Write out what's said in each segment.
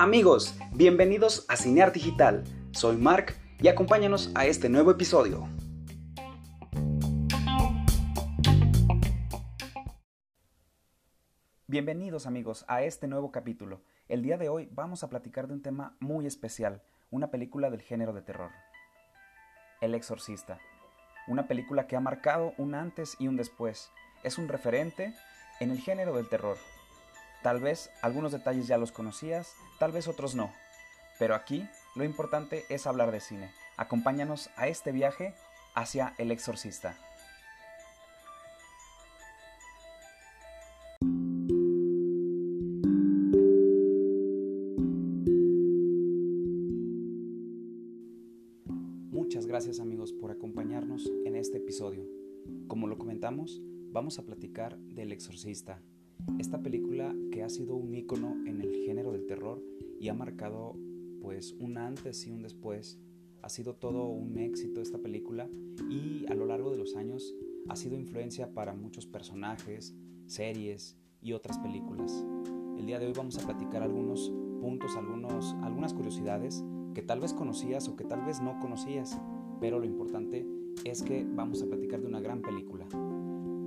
Amigos, bienvenidos a Cinear Digital. Soy Mark y acompáñanos a este nuevo episodio. Bienvenidos amigos a este nuevo capítulo. El día de hoy vamos a platicar de un tema muy especial, una película del género de terror. El Exorcista. Una película que ha marcado un antes y un después. Es un referente en el género del terror. Tal vez algunos detalles ya los conocías, tal vez otros no. Pero aquí lo importante es hablar de cine. Acompáñanos a este viaje hacia El Exorcista. Muchas gracias amigos por acompañarnos en este episodio. Como lo comentamos, vamos a platicar del Exorcista, esta película que ha sido un icono en el género del terror y ha marcado pues un antes y un después. Ha sido todo un éxito esta película y a lo largo de los años ha sido influencia para muchos personajes, series y otras películas. El día de hoy vamos a platicar algunos puntos, algunos, algunas curiosidades que tal vez conocías o que tal vez no conocías, pero lo importante es que vamos a platicar de una gran película.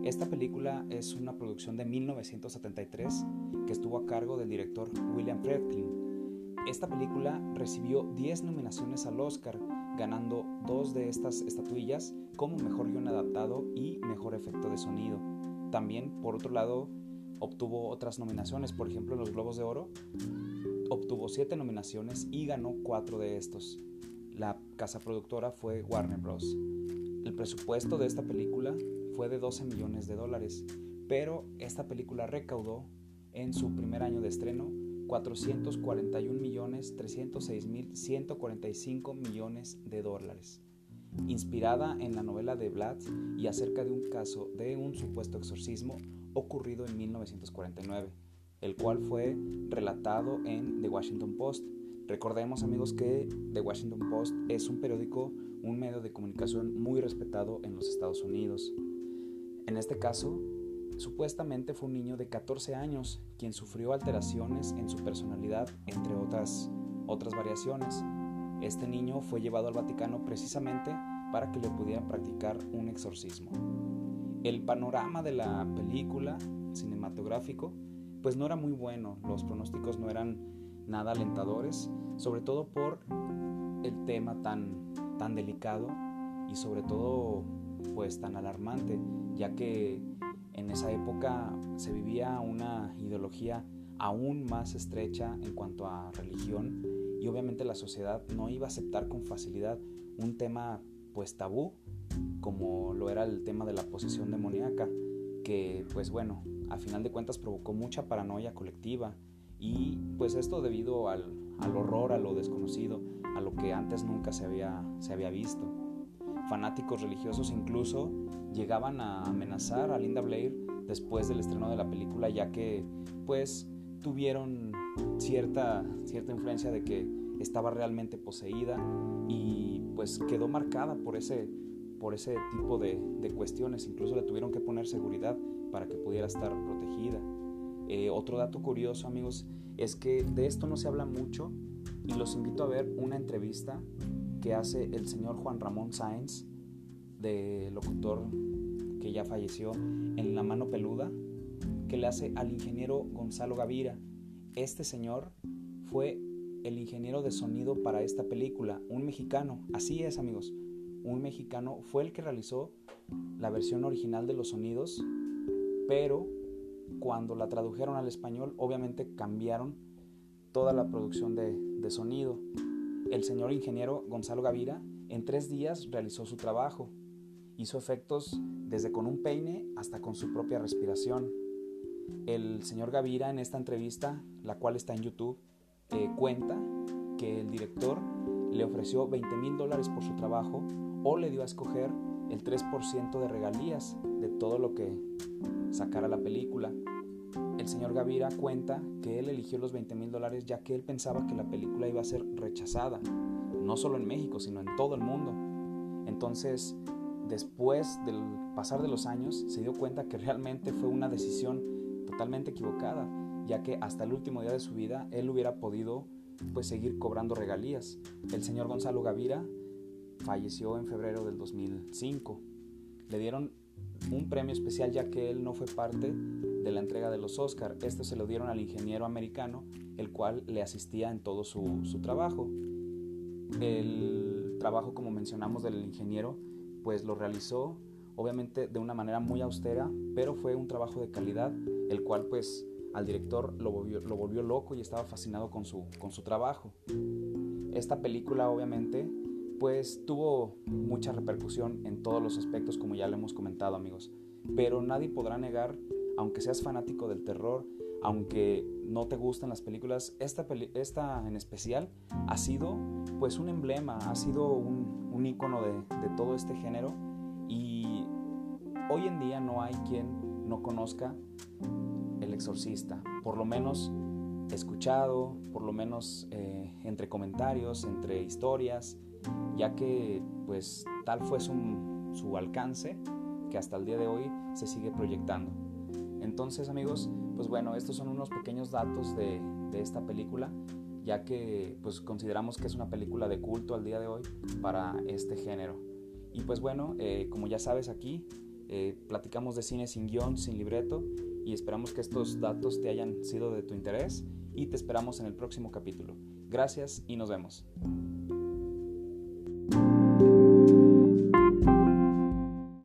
Esta película es una producción de 1973 que estuvo a cargo del director William Friedkin. Esta película recibió 10 nominaciones al Oscar, ganando dos de estas estatuillas como mejor guion adaptado y mejor efecto de sonido. También, por otro lado, obtuvo otras nominaciones, por ejemplo, en los Globos de Oro obtuvo 7 nominaciones y ganó 4 de estos. La casa productora fue Warner Bros. El presupuesto de esta película fue de 12 millones de dólares, pero esta película recaudó en su primer año de estreno 441 millones 306 mil 145 millones de dólares. Inspirada en la novela de Vlad y acerca de un caso de un supuesto exorcismo ocurrido en 1949 el cual fue relatado en The Washington Post. Recordemos amigos que The Washington Post es un periódico, un medio de comunicación muy respetado en los Estados Unidos. En este caso, supuestamente fue un niño de 14 años quien sufrió alteraciones en su personalidad, entre otras, otras variaciones. Este niño fue llevado al Vaticano precisamente para que le pudieran practicar un exorcismo. El panorama de la película cinematográfico pues no era muy bueno, los pronósticos no eran nada alentadores, sobre todo por el tema tan, tan delicado y sobre todo pues tan alarmante, ya que en esa época se vivía una ideología aún más estrecha en cuanto a religión y obviamente la sociedad no iba a aceptar con facilidad un tema pues tabú como lo era el tema de la posesión demoníaca, que pues bueno, a final de cuentas provocó mucha paranoia colectiva y pues esto debido al, horror, a lo desconocido, a lo que antes nunca se había, se había visto. Fanáticos religiosos incluso llegaban a amenazar a Linda Blair después del estreno de la película ya que pues tuvieron cierta, cierta influencia de que estaba realmente poseída y pues quedó marcada por ese, por ese tipo de cuestiones. Incluso le tuvieron que poner seguridad para que pudiera estar protegida. Eh, otro dato curioso, amigos, es que de esto no se habla mucho y los invito a ver una entrevista que hace el señor Juan Ramón Sáenz, de locutor que ya falleció, en La Mano Peluda, que le hace al ingeniero Gonzalo Gavira. Este señor fue el ingeniero de sonido para esta película, un mexicano. Así es, amigos. Un mexicano fue el que realizó la versión original de los sonidos pero cuando la tradujeron al español obviamente cambiaron toda la producción de, sonido. El señor ingeniero Gonzalo Gavira en tres días realizó su trabajo. Hizo efectos desde con un peine hasta con su propia respiración. El señor Gavira en esta entrevista, la cual está en YouTube, eh, cuenta que el director le ofreció 20 mil dólares por su trabajo o le dio a escoger el 3% de regalías de todo lo que sacara la película. El señor Gavira cuenta que él eligió los 20 mil dólares ya que él pensaba que la película iba a ser rechazada, no solo en México, sino en todo el mundo. Entonces después del pasar de los años se dio cuenta que realmente fue una decisión totalmente equivocada, ya que hasta el último día de su vida él hubiera podido pues seguir cobrando regalías. El señor Gonzalo Gavira falleció en febrero del 2005. Le dieron un premio especial ya que él no fue parte de la entrega de los Oscar. Esto se lo dieron al ingeniero americano, el cual le asistía en todo su, su trabajo. El trabajo, como mencionamos, del ingeniero, pues lo realizó obviamente de una manera muy austera, pero fue un trabajo de calidad, el cual pues al director lo volvió, lo volvió loco y estaba fascinado con su, con su trabajo. Esta película obviamente pues tuvo mucha repercusión en todos los aspectos como ya lo hemos comentado amigos, pero nadie podrá negar, aunque seas fanático del terror, aunque no te gustan las películas, esta, esta en especial ha sido pues un emblema, ha sido un, un icono de, de todo este género. Y hoy en día no hay quien no conozca El Exorcista, por lo menos escuchado, por lo menos eh, entre comentarios, entre historias, ya que pues tal fue su, su alcance que hasta el día de hoy se sigue proyectando. Entonces amigos, pues bueno, estos son unos pequeños datos de, de, esta película, ya que pues consideramos que es una película de culto al día de hoy para este género. Y pues bueno, eh, como ya sabes aquí, eh, platicamos de cine sin guion, sin libreto, y esperamos que estos datos te hayan sido de tu interés y te esperamos en el próximo capítulo. Gracias y nos vemos.